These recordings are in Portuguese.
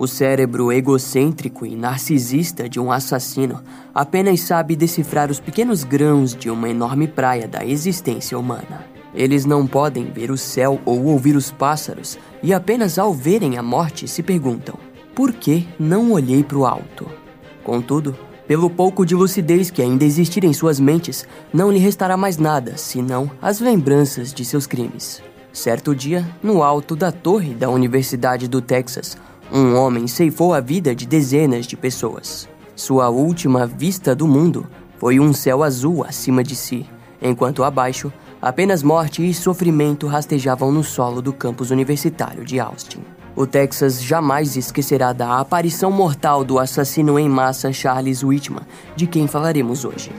O cérebro egocêntrico e narcisista de um assassino apenas sabe decifrar os pequenos grãos de uma enorme praia da existência humana. Eles não podem ver o céu ou ouvir os pássaros, e apenas ao verem a morte se perguntam: por que não olhei para o alto? Contudo, pelo pouco de lucidez que ainda existir em suas mentes, não lhe restará mais nada senão as lembranças de seus crimes. Certo dia, no alto da torre da Universidade do Texas, um homem ceifou a vida de dezenas de pessoas. Sua última vista do mundo foi um céu azul acima de si, enquanto abaixo, apenas morte e sofrimento rastejavam no solo do campus universitário de Austin. O Texas jamais esquecerá da aparição mortal do assassino em massa Charles Whitman, de quem falaremos hoje.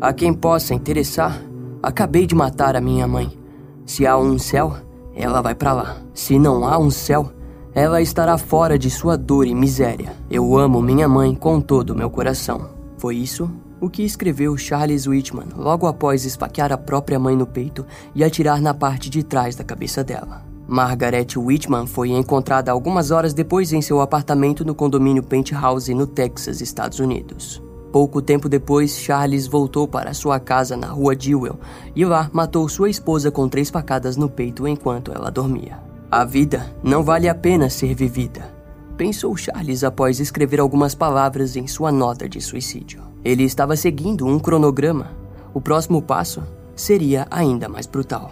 A quem possa interessar, acabei de matar a minha mãe. Se há um céu, ela vai para lá. Se não há um céu, ela estará fora de sua dor e miséria. Eu amo minha mãe com todo o meu coração. Foi isso o que escreveu Charles Whitman logo após esfaquear a própria mãe no peito e atirar na parte de trás da cabeça dela. Margaret Whitman foi encontrada algumas horas depois em seu apartamento no condomínio Penthouse no Texas, Estados Unidos. Pouco tempo depois, Charles voltou para sua casa na rua Dewell e lá matou sua esposa com três facadas no peito enquanto ela dormia. A vida não vale a pena ser vivida, pensou Charles após escrever algumas palavras em sua nota de suicídio. Ele estava seguindo um cronograma. O próximo passo seria ainda mais brutal.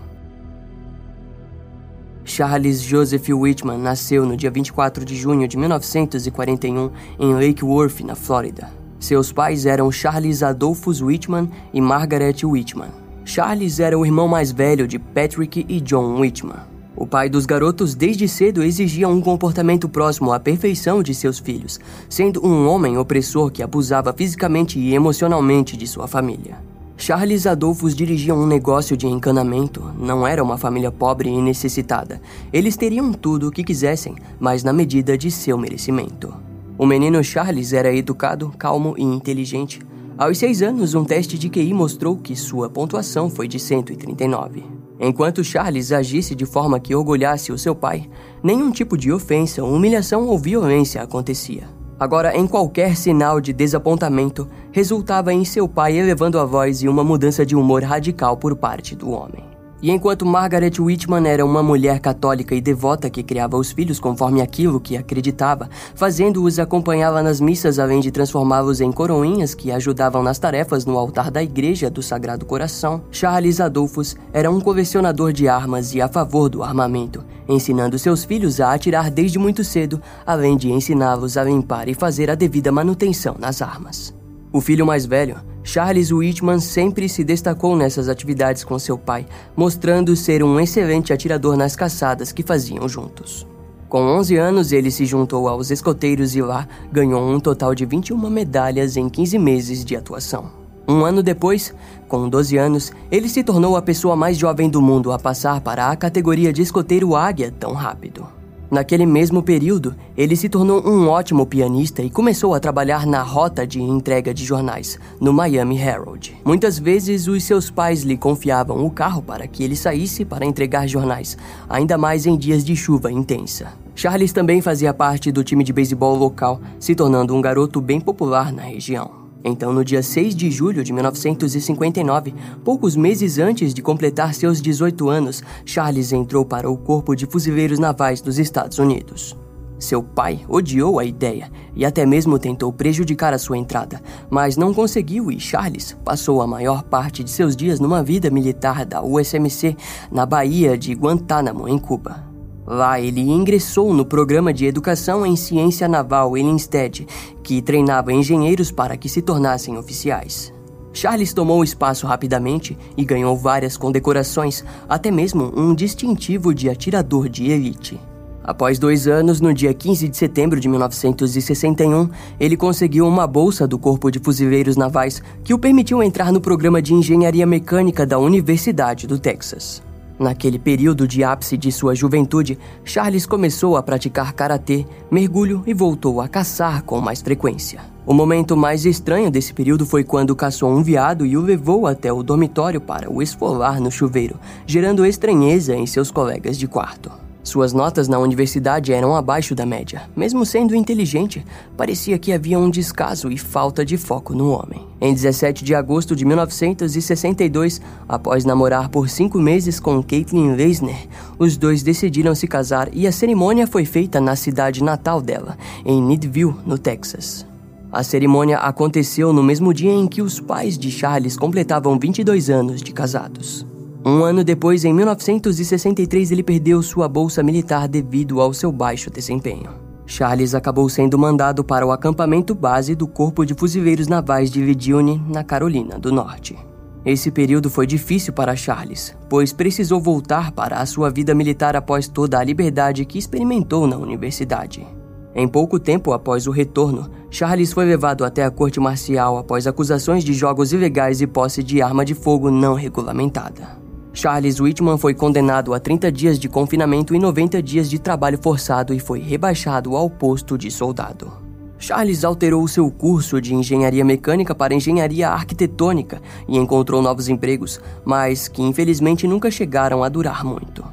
Charles Joseph Whitman nasceu no dia 24 de junho de 1941 em Lake Worth, na Flórida. Seus pais eram Charles Adolphus Whitman e Margaret Whitman. Charles era o irmão mais velho de Patrick e John Whitman. O pai dos garotos desde cedo exigia um comportamento próximo à perfeição de seus filhos, sendo um homem opressor que abusava fisicamente e emocionalmente de sua família. Charles Adolphus dirigia um negócio de encanamento, não era uma família pobre e necessitada. Eles teriam tudo o que quisessem, mas na medida de seu merecimento. O menino Charles era educado, calmo e inteligente. Aos seis anos, um teste de QI mostrou que sua pontuação foi de 139. Enquanto Charles agisse de forma que orgulhasse o seu pai, nenhum tipo de ofensa, humilhação ou violência acontecia. Agora, em qualquer sinal de desapontamento, resultava em seu pai elevando a voz e uma mudança de humor radical por parte do homem. E enquanto Margaret Whitman era uma mulher católica e devota que criava os filhos conforme aquilo que acreditava, fazendo-os acompanhá-la nas missas além de transformá-los em coroinhas que ajudavam nas tarefas no altar da Igreja do Sagrado Coração, Charles Adolphus era um colecionador de armas e a favor do armamento, ensinando seus filhos a atirar desde muito cedo, além de ensiná-los a limpar e fazer a devida manutenção nas armas. O filho mais velho, Charles Whitman sempre se destacou nessas atividades com seu pai, mostrando ser um excelente atirador nas caçadas que faziam juntos. Com 11 anos, ele se juntou aos escoteiros e lá ganhou um total de 21 medalhas em 15 meses de atuação. Um ano depois, com 12 anos, ele se tornou a pessoa mais jovem do mundo a passar para a categoria de escoteiro águia tão rápido. Naquele mesmo período, ele se tornou um ótimo pianista e começou a trabalhar na rota de entrega de jornais, no Miami Herald. Muitas vezes, os seus pais lhe confiavam o carro para que ele saísse para entregar jornais, ainda mais em dias de chuva intensa. Charles também fazia parte do time de beisebol local, se tornando um garoto bem popular na região. Então, no dia 6 de julho de 1959, poucos meses antes de completar seus 18 anos, Charles entrou para o Corpo de Fuzileiros Navais dos Estados Unidos. Seu pai odiou a ideia e até mesmo tentou prejudicar a sua entrada, mas não conseguiu e Charles passou a maior parte de seus dias numa vida militar da USMC na Baía de Guantánamo, em Cuba. Lá ele ingressou no programa de educação em ciência naval Instead, que treinava engenheiros para que se tornassem oficiais. Charles tomou espaço rapidamente e ganhou várias condecorações, até mesmo um distintivo de atirador de elite. Após dois anos, no dia 15 de setembro de 1961, ele conseguiu uma bolsa do Corpo de Fuzileiros Navais que o permitiu entrar no programa de engenharia mecânica da Universidade do Texas. Naquele período de ápice de sua juventude, Charles começou a praticar karatê, mergulho e voltou a caçar com mais frequência. O momento mais estranho desse período foi quando caçou um veado e o levou até o dormitório para o esfolar no chuveiro, gerando estranheza em seus colegas de quarto. Suas notas na universidade eram abaixo da média. Mesmo sendo inteligente, parecia que havia um descaso e falta de foco no homem. Em 17 de agosto de 1962, após namorar por cinco meses com Caitlin Leisner, os dois decidiram se casar e a cerimônia foi feita na cidade natal dela, em Needville, no Texas. A cerimônia aconteceu no mesmo dia em que os pais de Charles completavam 22 anos de casados. Um ano depois, em 1963, ele perdeu sua bolsa militar devido ao seu baixo desempenho. Charles acabou sendo mandado para o acampamento base do Corpo de Fuzileiros Navais de Virginia, na Carolina do Norte. Esse período foi difícil para Charles, pois precisou voltar para a sua vida militar após toda a liberdade que experimentou na universidade. Em pouco tempo após o retorno, Charles foi levado até a corte marcial após acusações de jogos ilegais e posse de arma de fogo não regulamentada. Charles Whitman foi condenado a 30 dias de confinamento e 90 dias de trabalho forçado e foi rebaixado ao posto de soldado. Charles alterou seu curso de engenharia mecânica para engenharia arquitetônica e encontrou novos empregos, mas que infelizmente nunca chegaram a durar muito.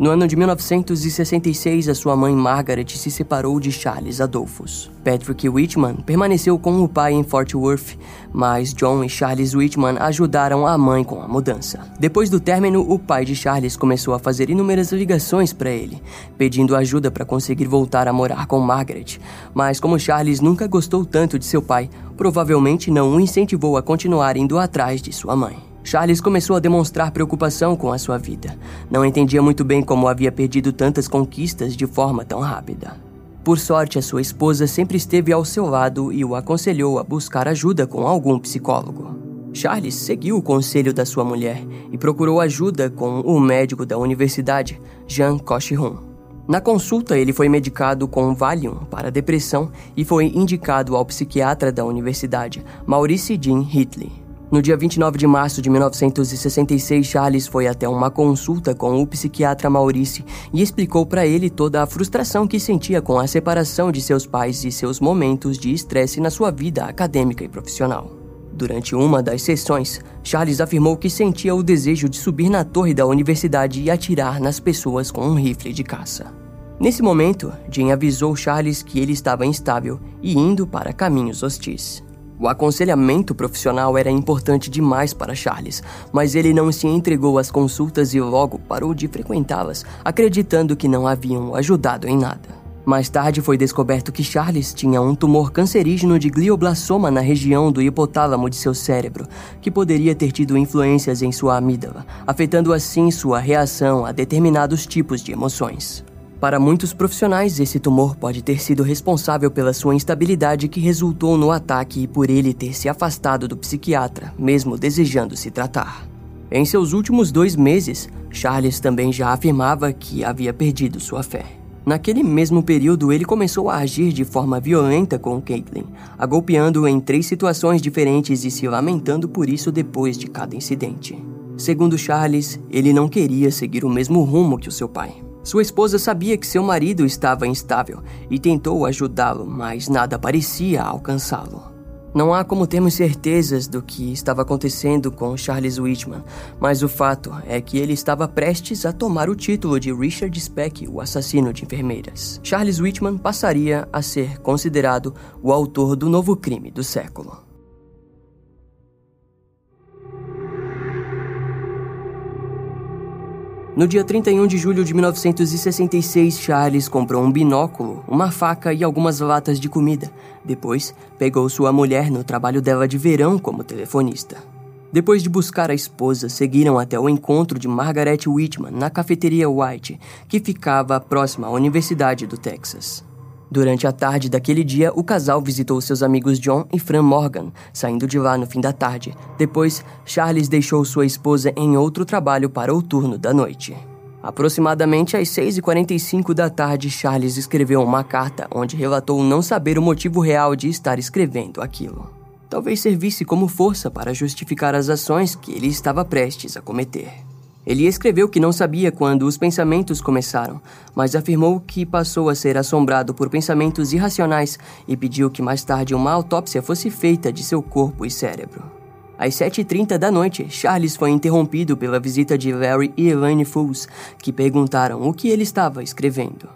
No ano de 1966, a sua mãe Margaret se separou de Charles Adolphus. Patrick Whitman permaneceu com o pai em Fort Worth, mas John e Charles Whitman ajudaram a mãe com a mudança. Depois do término, o pai de Charles começou a fazer inúmeras ligações para ele, pedindo ajuda para conseguir voltar a morar com Margaret. Mas como Charles nunca gostou tanto de seu pai, provavelmente não o incentivou a continuar indo atrás de sua mãe. Charles começou a demonstrar preocupação com a sua vida. Não entendia muito bem como havia perdido tantas conquistas de forma tão rápida. Por sorte, a sua esposa sempre esteve ao seu lado e o aconselhou a buscar ajuda com algum psicólogo. Charles seguiu o conselho da sua mulher e procurou ajuda com o médico da universidade, Jean Cochihun. Na consulta, ele foi medicado com Valium para depressão e foi indicado ao psiquiatra da universidade, Maurice Jean Hitley. No dia 29 de março de 1966, Charles foi até uma consulta com o psiquiatra Maurice e explicou para ele toda a frustração que sentia com a separação de seus pais e seus momentos de estresse na sua vida acadêmica e profissional. Durante uma das sessões, Charles afirmou que sentia o desejo de subir na torre da universidade e atirar nas pessoas com um rifle de caça. Nesse momento, Jean avisou Charles que ele estava instável e indo para caminhos hostis. O aconselhamento profissional era importante demais para Charles, mas ele não se entregou às consultas e logo parou de frequentá-las, acreditando que não haviam ajudado em nada. Mais tarde foi descoberto que Charles tinha um tumor cancerígeno de glioblastoma na região do hipotálamo de seu cérebro, que poderia ter tido influências em sua amígdala, afetando assim sua reação a determinados tipos de emoções. Para muitos profissionais, esse tumor pode ter sido responsável pela sua instabilidade que resultou no ataque e por ele ter se afastado do psiquiatra, mesmo desejando se tratar. Em seus últimos dois meses, Charles também já afirmava que havia perdido sua fé. Naquele mesmo período, ele começou a agir de forma violenta com Caitlin, a golpeando-o em três situações diferentes e se lamentando por isso depois de cada incidente. Segundo Charles, ele não queria seguir o mesmo rumo que o seu pai. Sua esposa sabia que seu marido estava instável e tentou ajudá-lo, mas nada parecia alcançá-lo. Não há como termos certezas do que estava acontecendo com Charles Whitman, mas o fato é que ele estava prestes a tomar o título de Richard Speck, o assassino de enfermeiras. Charles Whitman passaria a ser considerado o autor do novo crime do século. No dia 31 de julho de 1966, Charles comprou um binóculo, uma faca e algumas latas de comida. Depois, pegou sua mulher no trabalho dela de verão como telefonista. Depois de buscar a esposa, seguiram até o encontro de Margaret Whitman na cafeteria White, que ficava próxima à Universidade do Texas. Durante a tarde daquele dia, o casal visitou seus amigos John e Fran Morgan, saindo de lá no fim da tarde. Depois, Charles deixou sua esposa em outro trabalho para o turno da noite. Aproximadamente às 6h45 da tarde, Charles escreveu uma carta onde relatou não saber o motivo real de estar escrevendo aquilo. Talvez servisse como força para justificar as ações que ele estava prestes a cometer. Ele escreveu que não sabia quando os pensamentos começaram, mas afirmou que passou a ser assombrado por pensamentos irracionais e pediu que mais tarde uma autópsia fosse feita de seu corpo e cérebro. Às 7h30 da noite, Charles foi interrompido pela visita de Larry e Elaine Fools, que perguntaram o que ele estava escrevendo.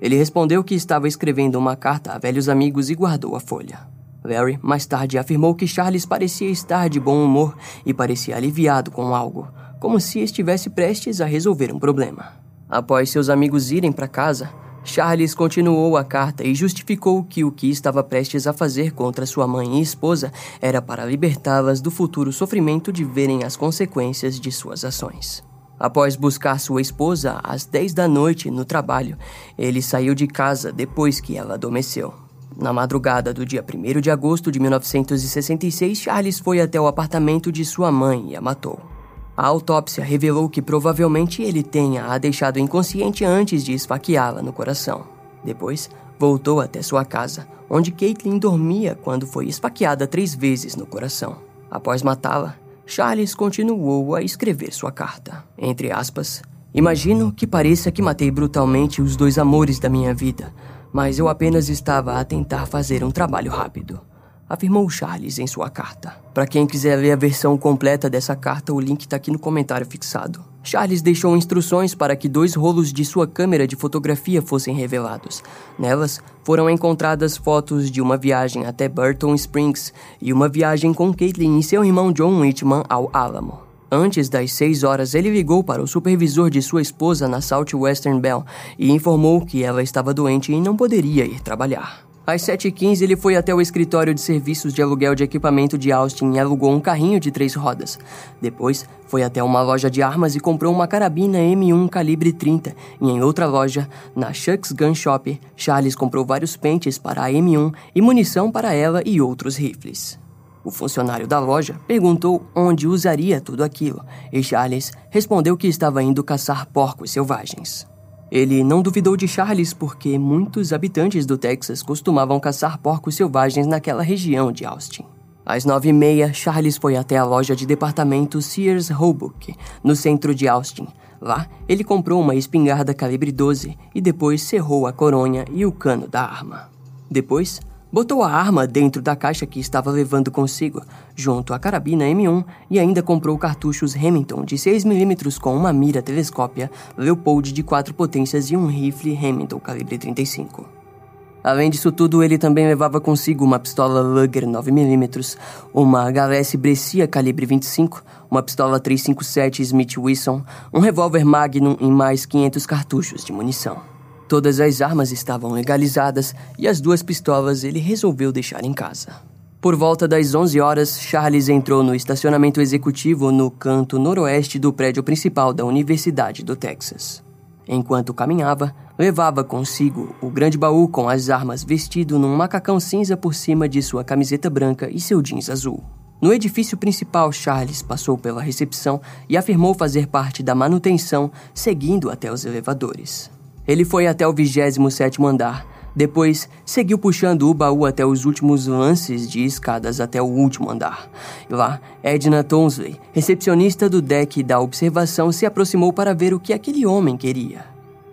Ele respondeu que estava escrevendo uma carta a velhos amigos e guardou a folha. Larry mais tarde afirmou que Charles parecia estar de bom humor e parecia aliviado com algo, como se estivesse prestes a resolver um problema. Após seus amigos irem para casa, Charles continuou a carta e justificou que o que estava prestes a fazer contra sua mãe e esposa era para libertá-las do futuro sofrimento de verem as consequências de suas ações. Após buscar sua esposa às 10 da noite no trabalho, ele saiu de casa depois que ela adormeceu. Na madrugada do dia 1 de agosto de 1966, Charles foi até o apartamento de sua mãe e a matou. A autópsia revelou que provavelmente ele tenha a deixado inconsciente antes de esfaqueá-la no coração. Depois, voltou até sua casa, onde Caitlin dormia quando foi esfaqueada três vezes no coração. Após matá-la, Charles continuou a escrever sua carta. Entre aspas, Imagino que pareça que matei brutalmente os dois amores da minha vida, mas eu apenas estava a tentar fazer um trabalho rápido afirmou Charles em sua carta. Para quem quiser ler a versão completa dessa carta, o link está aqui no comentário fixado. Charles deixou instruções para que dois rolos de sua câmera de fotografia fossem revelados. Nelas foram encontradas fotos de uma viagem até Burton Springs e uma viagem com Caitlin e seu irmão John Whitman ao Alamo. Antes das 6 horas, ele ligou para o supervisor de sua esposa na Southwestern Bell e informou que ela estava doente e não poderia ir trabalhar. Às 7h15, ele foi até o escritório de serviços de aluguel de equipamento de Austin e alugou um carrinho de três rodas. Depois, foi até uma loja de armas e comprou uma carabina M1 calibre 30. E em outra loja, na Shucks Gun Shop, Charles comprou vários pentes para a M1 e munição para ela e outros rifles. O funcionário da loja perguntou onde usaria tudo aquilo, e Charles respondeu que estava indo caçar porcos selvagens. Ele não duvidou de Charles porque muitos habitantes do Texas costumavam caçar porcos selvagens naquela região de Austin. Às nove e meia, Charles foi até a loja de departamento Sears Roebuck, no centro de Austin. Lá, ele comprou uma espingarda calibre 12 e depois cerrou a coronha e o cano da arma. Depois, Botou a arma dentro da caixa que estava levando consigo, junto à carabina M1 e ainda comprou cartuchos Remington de 6mm com uma mira telescópia, Leopold de 4 potências e um rifle Remington calibre 35. Além disso tudo, ele também levava consigo uma pistola Luger 9mm, uma HLS Brescia calibre 25, uma pistola 357 Smith Wesson, um revólver Magnum e mais 500 cartuchos de munição. Todas as armas estavam legalizadas e as duas pistolas ele resolveu deixar em casa. Por volta das 11 horas, Charles entrou no estacionamento executivo no canto noroeste do prédio principal da Universidade do Texas. Enquanto caminhava, levava consigo o grande baú com as armas vestido num macacão cinza por cima de sua camiseta branca e seu jeans azul. No edifício principal, Charles passou pela recepção e afirmou fazer parte da manutenção, seguindo até os elevadores. Ele foi até o 27 andar. Depois, seguiu puxando o baú até os últimos lances de escadas até o último andar. Lá, Edna Tonsley, recepcionista do deck da observação, se aproximou para ver o que aquele homem queria.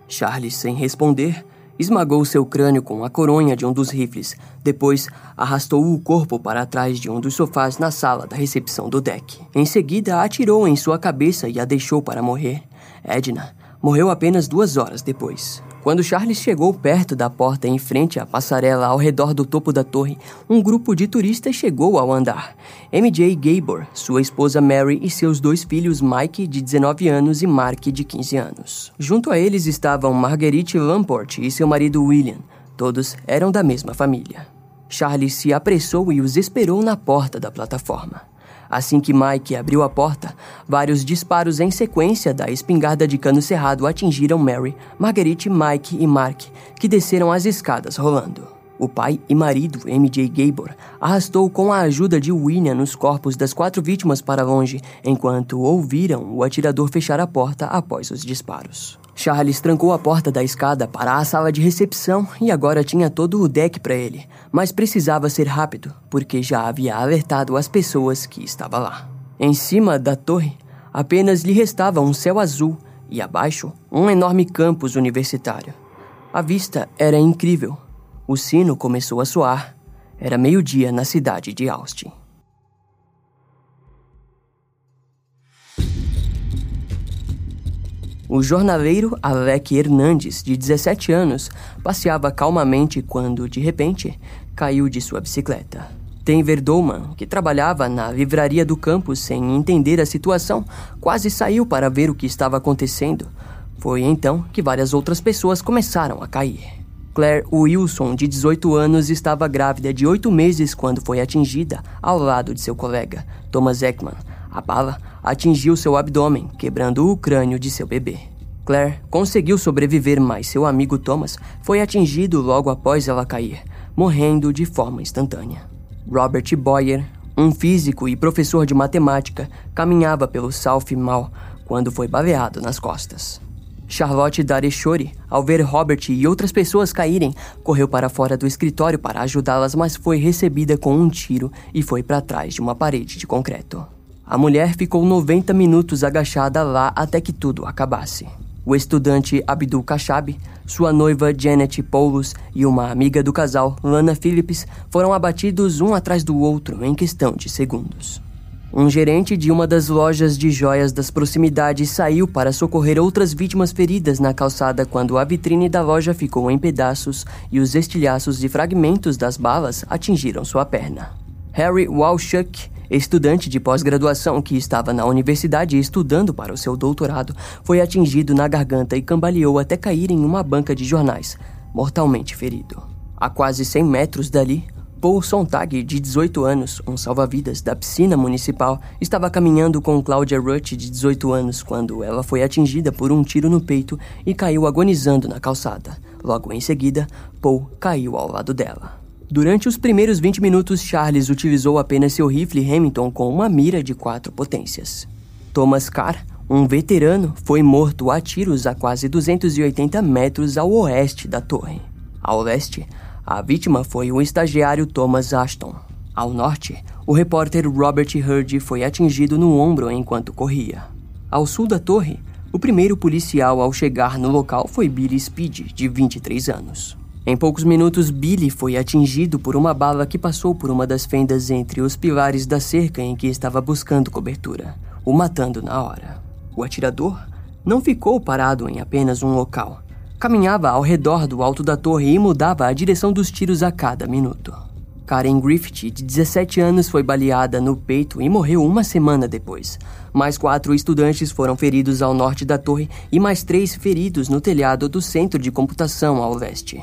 Charles, sem responder, esmagou seu crânio com a coronha de um dos rifles. Depois, arrastou o corpo para trás de um dos sofás na sala da recepção do deck. Em seguida, atirou em sua cabeça e a deixou para morrer. Edna morreu apenas duas horas depois. Quando Charles chegou perto da porta em frente à passarela ao redor do topo da torre, um grupo de turistas chegou ao andar. MJ Gabor, sua esposa Mary e seus dois filhos Mike, de 19 anos, e Mark, de 15 anos. Junto a eles estavam Marguerite Lamport e seu marido William. Todos eram da mesma família. Charles se apressou e os esperou na porta da plataforma. Assim que Mike abriu a porta, vários disparos em sequência da espingarda de cano cerrado atingiram Mary, Marguerite, Mike e Mark, que desceram as escadas rolando. O pai e marido, MJ Gabor, arrastou com a ajuda de William os corpos das quatro vítimas para longe, enquanto ouviram o atirador fechar a porta após os disparos. Charles trancou a porta da escada para a sala de recepção e agora tinha todo o deck para ele, mas precisava ser rápido, porque já havia alertado as pessoas que estavam lá. Em cima da torre, Apenas lhe restava um céu azul e abaixo um enorme campus universitário. A vista era incrível. O sino começou a soar. Era meio-dia na cidade de Austin. O jornaleiro Alec Hernandes, de 17 anos, passeava calmamente quando, de repente, caiu de sua bicicleta. Denver Dolman, que trabalhava na livraria do campus sem entender a situação, quase saiu para ver o que estava acontecendo. Foi então que várias outras pessoas começaram a cair. Claire Wilson, de 18 anos, estava grávida de 8 meses quando foi atingida ao lado de seu colega, Thomas Ekman. A bala atingiu seu abdômen, quebrando o crânio de seu bebê. Claire conseguiu sobreviver, mas seu amigo Thomas foi atingido logo após ela cair, morrendo de forma instantânea. Robert Boyer, um físico e professor de matemática, caminhava pelo South Mall quando foi baleado nas costas. Charlotte Dareshori, ao ver Robert e outras pessoas caírem, correu para fora do escritório para ajudá-las, mas foi recebida com um tiro e foi para trás de uma parede de concreto. A mulher ficou 90 minutos agachada lá até que tudo acabasse. O estudante Abdul Kashab, sua noiva Janet Paulus e uma amiga do casal, Lana Phillips, foram abatidos um atrás do outro em questão de segundos. Um gerente de uma das lojas de joias das proximidades saiu para socorrer outras vítimas feridas na calçada quando a vitrine da loja ficou em pedaços e os estilhaços de fragmentos das balas atingiram sua perna. Harry Walshuk estudante de pós-graduação que estava na universidade estudando para o seu doutorado, foi atingido na garganta e cambaleou até cair em uma banca de jornais, mortalmente ferido. A quase 100 metros dali, Paul Sontag, de 18 anos, um salva-vidas da piscina municipal, estava caminhando com Claudia Rutt, de 18 anos, quando ela foi atingida por um tiro no peito e caiu agonizando na calçada. Logo em seguida, Paul caiu ao lado dela. Durante os primeiros 20 minutos, Charles utilizou apenas seu rifle Hamilton com uma mira de quatro potências. Thomas Carr, um veterano, foi morto a tiros a quase 280 metros ao oeste da torre. Ao leste, a vítima foi o estagiário Thomas Ashton. Ao norte, o repórter Robert Hurd foi atingido no ombro enquanto corria. Ao sul da torre, o primeiro policial ao chegar no local foi Billy Speed, de 23 anos. Em poucos minutos, Billy foi atingido por uma bala que passou por uma das fendas entre os pilares da cerca em que estava buscando cobertura, o matando na hora. O atirador não ficou parado em apenas um local. Caminhava ao redor do alto da torre e mudava a direção dos tiros a cada minuto. Karen Griffith, de 17 anos, foi baleada no peito e morreu uma semana depois. Mais quatro estudantes foram feridos ao norte da torre e mais três feridos no telhado do centro de computação ao leste.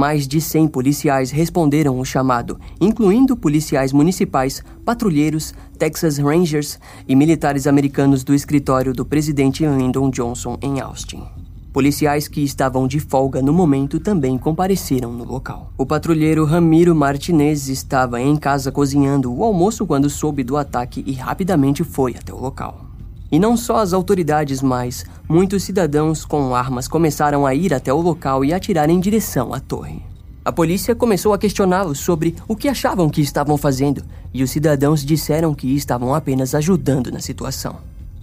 Mais de 100 policiais responderam o chamado, incluindo policiais municipais, patrulheiros, Texas Rangers e militares americanos do escritório do presidente Lyndon Johnson em Austin. Policiais que estavam de folga no momento também compareceram no local. O patrulheiro Ramiro Martinez estava em casa cozinhando o almoço quando soube do ataque e rapidamente foi até o local. E não só as autoridades, mas muitos cidadãos com armas começaram a ir até o local e atirar em direção à torre. A polícia começou a questioná-los sobre o que achavam que estavam fazendo, e os cidadãos disseram que estavam apenas ajudando na situação.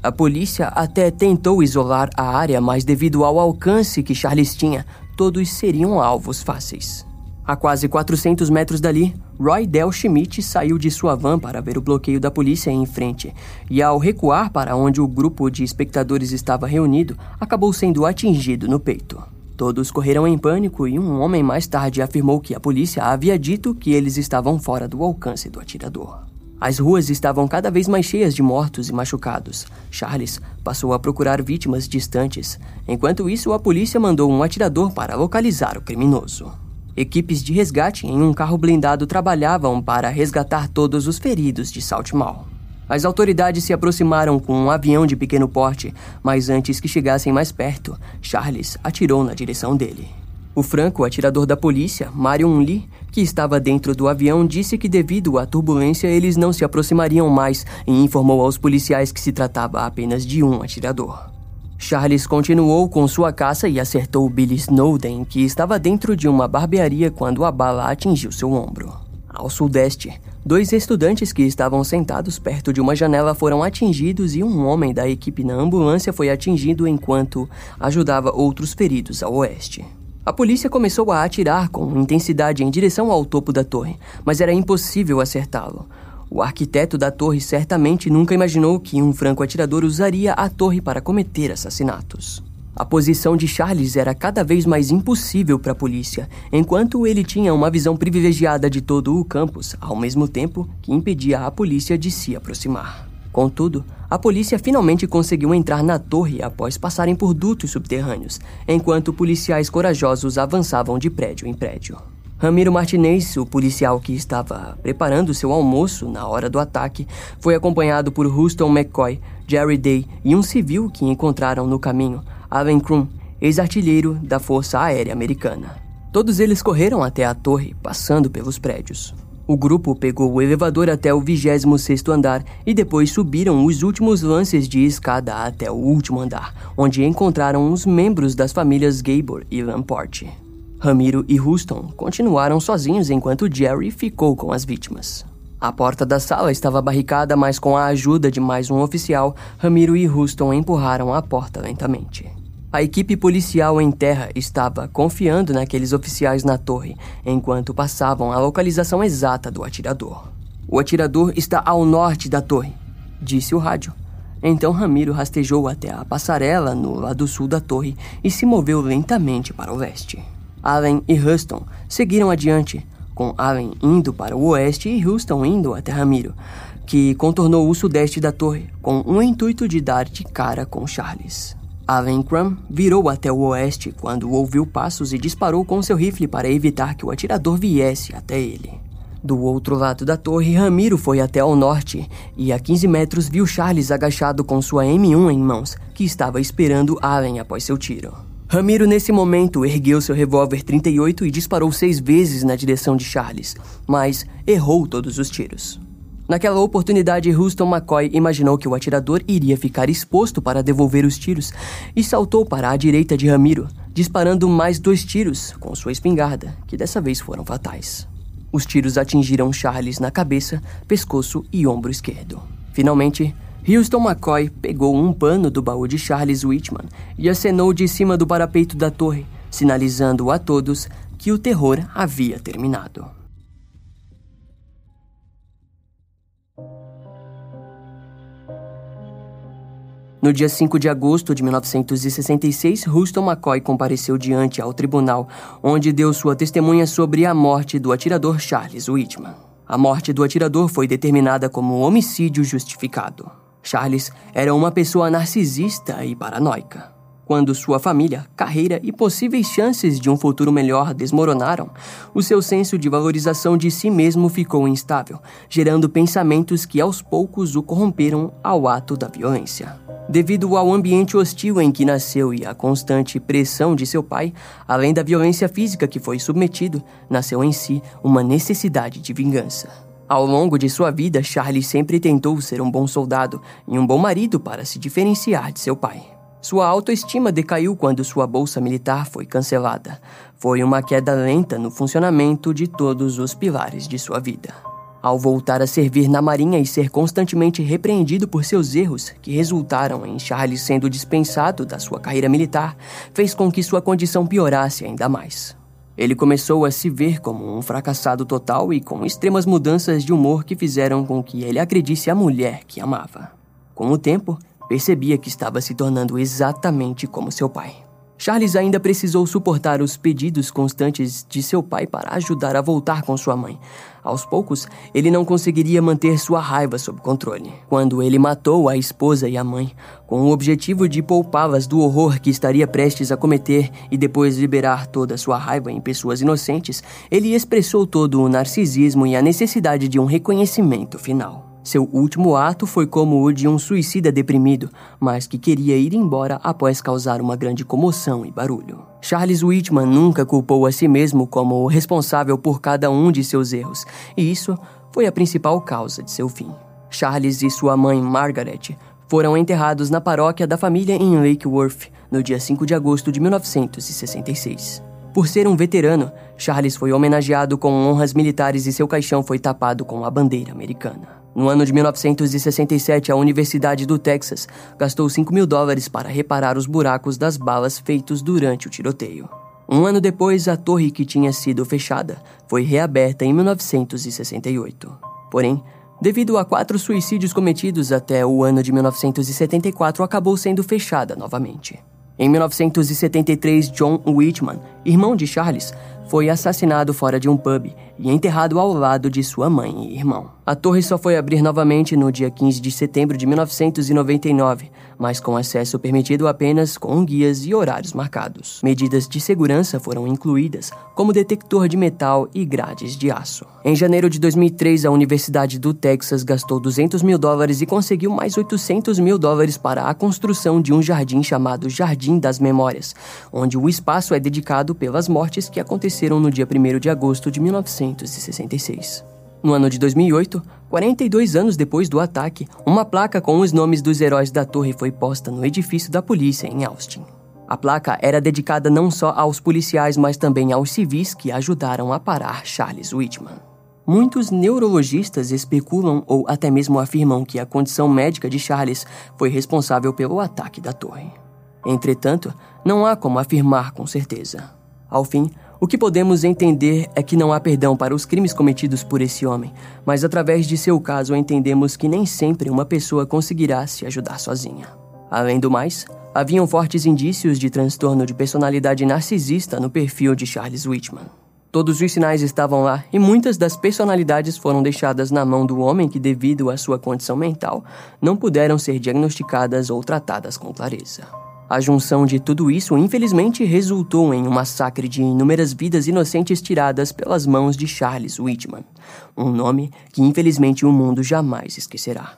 A polícia até tentou isolar a área, mas devido ao alcance que Charles tinha, todos seriam alvos fáceis. A quase 400 metros dali, Roy Del Schmidt saiu de sua van para ver o bloqueio da polícia em frente, e ao recuar para onde o grupo de espectadores estava reunido, acabou sendo atingido no peito. Todos correram em pânico e um homem mais tarde afirmou que a polícia havia dito que eles estavam fora do alcance do atirador. As ruas estavam cada vez mais cheias de mortos e machucados. Charles passou a procurar vítimas distantes. Enquanto isso, a polícia mandou um atirador para localizar o criminoso. Equipes de resgate em um carro blindado trabalhavam para resgatar todos os feridos de Saltmall. As autoridades se aproximaram com um avião de pequeno porte, mas antes que chegassem mais perto, Charles atirou na direção dele. O franco atirador da polícia, Marion Lee, que estava dentro do avião, disse que devido à turbulência eles não se aproximariam mais e informou aos policiais que se tratava apenas de um atirador. Charles continuou com sua caça e acertou Billy Snowden, que estava dentro de uma barbearia quando a bala atingiu seu ombro. Ao sudeste, dois estudantes que estavam sentados perto de uma janela foram atingidos e um homem da equipe na ambulância foi atingido enquanto ajudava outros feridos ao oeste. A polícia começou a atirar com intensidade em direção ao topo da torre, mas era impossível acertá-lo. O arquiteto da torre certamente nunca imaginou que um franco-atirador usaria a torre para cometer assassinatos. A posição de Charles era cada vez mais impossível para a polícia, enquanto ele tinha uma visão privilegiada de todo o campus, ao mesmo tempo que impedia a polícia de se aproximar. Contudo, a polícia finalmente conseguiu entrar na torre após passarem por dutos subterrâneos, enquanto policiais corajosos avançavam de prédio em prédio. Ramiro Martinez, o policial que estava preparando seu almoço na hora do ataque, foi acompanhado por Houston McCoy, Jerry Day e um civil que encontraram no caminho, Alan Krum, ex-artilheiro da Força Aérea Americana. Todos eles correram até a torre, passando pelos prédios. O grupo pegou o elevador até o 26º andar e depois subiram os últimos lances de escada até o último andar, onde encontraram os membros das famílias Gabor e Lamport. Ramiro e Houston continuaram sozinhos enquanto Jerry ficou com as vítimas. A porta da sala estava barricada, mas com a ajuda de mais um oficial, Ramiro e Houston empurraram a porta lentamente. A equipe policial em terra estava confiando naqueles oficiais na torre, enquanto passavam a localização exata do atirador. O atirador está ao norte da torre, disse o rádio. Então Ramiro rastejou até a passarela no lado sul da torre e se moveu lentamente para o leste. Allen e Houston seguiram adiante, com Allen indo para o oeste e Houston indo até Ramiro, que contornou o sudeste da torre com o intuito de dar de cara com Charles. Allen Crum virou até o oeste quando ouviu passos e disparou com seu rifle para evitar que o atirador viesse até ele. Do outro lado da torre, Ramiro foi até ao norte e a 15 metros viu Charles agachado com sua M1 em mãos, que estava esperando Allen após seu tiro. Ramiro, nesse momento, ergueu seu revólver 38 e disparou seis vezes na direção de Charles, mas errou todos os tiros. Naquela oportunidade, Houston McCoy imaginou que o atirador iria ficar exposto para devolver os tiros e saltou para a direita de Ramiro, disparando mais dois tiros com sua espingarda, que dessa vez foram fatais. Os tiros atingiram Charles na cabeça, pescoço e ombro esquerdo. Finalmente, Houston McCoy pegou um pano do baú de Charles Whitman e acenou de cima do parapeito da torre, sinalizando a todos que o terror havia terminado. No dia 5 de agosto de 1966, Houston McCoy compareceu diante ao tribunal, onde deu sua testemunha sobre a morte do atirador Charles Whitman. A morte do atirador foi determinada como homicídio justificado. Charles era uma pessoa narcisista e paranoica. Quando sua família, carreira e possíveis chances de um futuro melhor desmoronaram, o seu senso de valorização de si mesmo ficou instável, gerando pensamentos que aos poucos o corromperam ao ato da violência. Devido ao ambiente hostil em que nasceu e à constante pressão de seu pai, além da violência física que foi submetido, nasceu em si uma necessidade de vingança. Ao longo de sua vida, Charlie sempre tentou ser um bom soldado e um bom marido para se diferenciar de seu pai. Sua autoestima decaiu quando sua bolsa militar foi cancelada. Foi uma queda lenta no funcionamento de todos os pilares de sua vida. Ao voltar a servir na Marinha e ser constantemente repreendido por seus erros, que resultaram em Charles sendo dispensado da sua carreira militar, fez com que sua condição piorasse ainda mais. Ele começou a se ver como um fracassado total e com extremas mudanças de humor que fizeram com que ele agredisse a mulher que amava. Com o tempo, percebia que estava se tornando exatamente como seu pai. Charles ainda precisou suportar os pedidos constantes de seu pai para ajudar a voltar com sua mãe. Aos poucos, ele não conseguiria manter sua raiva sob controle. Quando ele matou a esposa e a mãe, com o objetivo de poupá-las do horror que estaria prestes a cometer e depois liberar toda sua raiva em pessoas inocentes, ele expressou todo o narcisismo e a necessidade de um reconhecimento final. Seu último ato foi como o de um suicida deprimido, mas que queria ir embora após causar uma grande comoção e barulho. Charles Whitman nunca culpou a si mesmo como o responsável por cada um de seus erros, e isso foi a principal causa de seu fim. Charles e sua mãe, Margaret, foram enterrados na paróquia da família em Lake Worth no dia 5 de agosto de 1966. Por ser um veterano, Charles foi homenageado com honras militares e seu caixão foi tapado com a bandeira americana. No ano de 1967, a Universidade do Texas gastou 5 mil dólares para reparar os buracos das balas feitos durante o tiroteio. Um ano depois, a torre que tinha sido fechada foi reaberta em 1968. Porém, devido a quatro suicídios cometidos até o ano de 1974, acabou sendo fechada novamente. Em 1973, John Whitman, irmão de Charles, foi assassinado fora de um pub e enterrado ao lado de sua mãe e irmão. A torre só foi abrir novamente no dia 15 de setembro de 1999, mas com acesso permitido apenas com guias e horários marcados. Medidas de segurança foram incluídas, como detector de metal e grades de aço. Em janeiro de 2003, a Universidade do Texas gastou 200 mil dólares e conseguiu mais 800 mil dólares para a construção de um jardim chamado Jardim das Memórias, onde o espaço é dedicado pelas mortes que aconteceram no dia 1 de agosto de 1966. No ano de 2008, 42 anos depois do ataque, uma placa com os nomes dos heróis da torre foi posta no edifício da polícia em Austin. A placa era dedicada não só aos policiais, mas também aos civis que ajudaram a parar Charles Whitman. Muitos neurologistas especulam ou até mesmo afirmam que a condição médica de Charles foi responsável pelo ataque da torre. Entretanto, não há como afirmar com certeza. Ao fim, o que podemos entender é que não há perdão para os crimes cometidos por esse homem, mas através de seu caso entendemos que nem sempre uma pessoa conseguirá se ajudar sozinha. Além do mais, haviam fortes indícios de transtorno de personalidade narcisista no perfil de Charles Whitman. Todos os sinais estavam lá e muitas das personalidades foram deixadas na mão do homem que, devido à sua condição mental, não puderam ser diagnosticadas ou tratadas com clareza. A junção de tudo isso, infelizmente, resultou em um massacre de inúmeras vidas inocentes tiradas pelas mãos de Charles Whitman, um nome que infelizmente o mundo jamais esquecerá.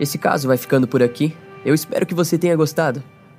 Esse caso vai ficando por aqui. Eu espero que você tenha gostado.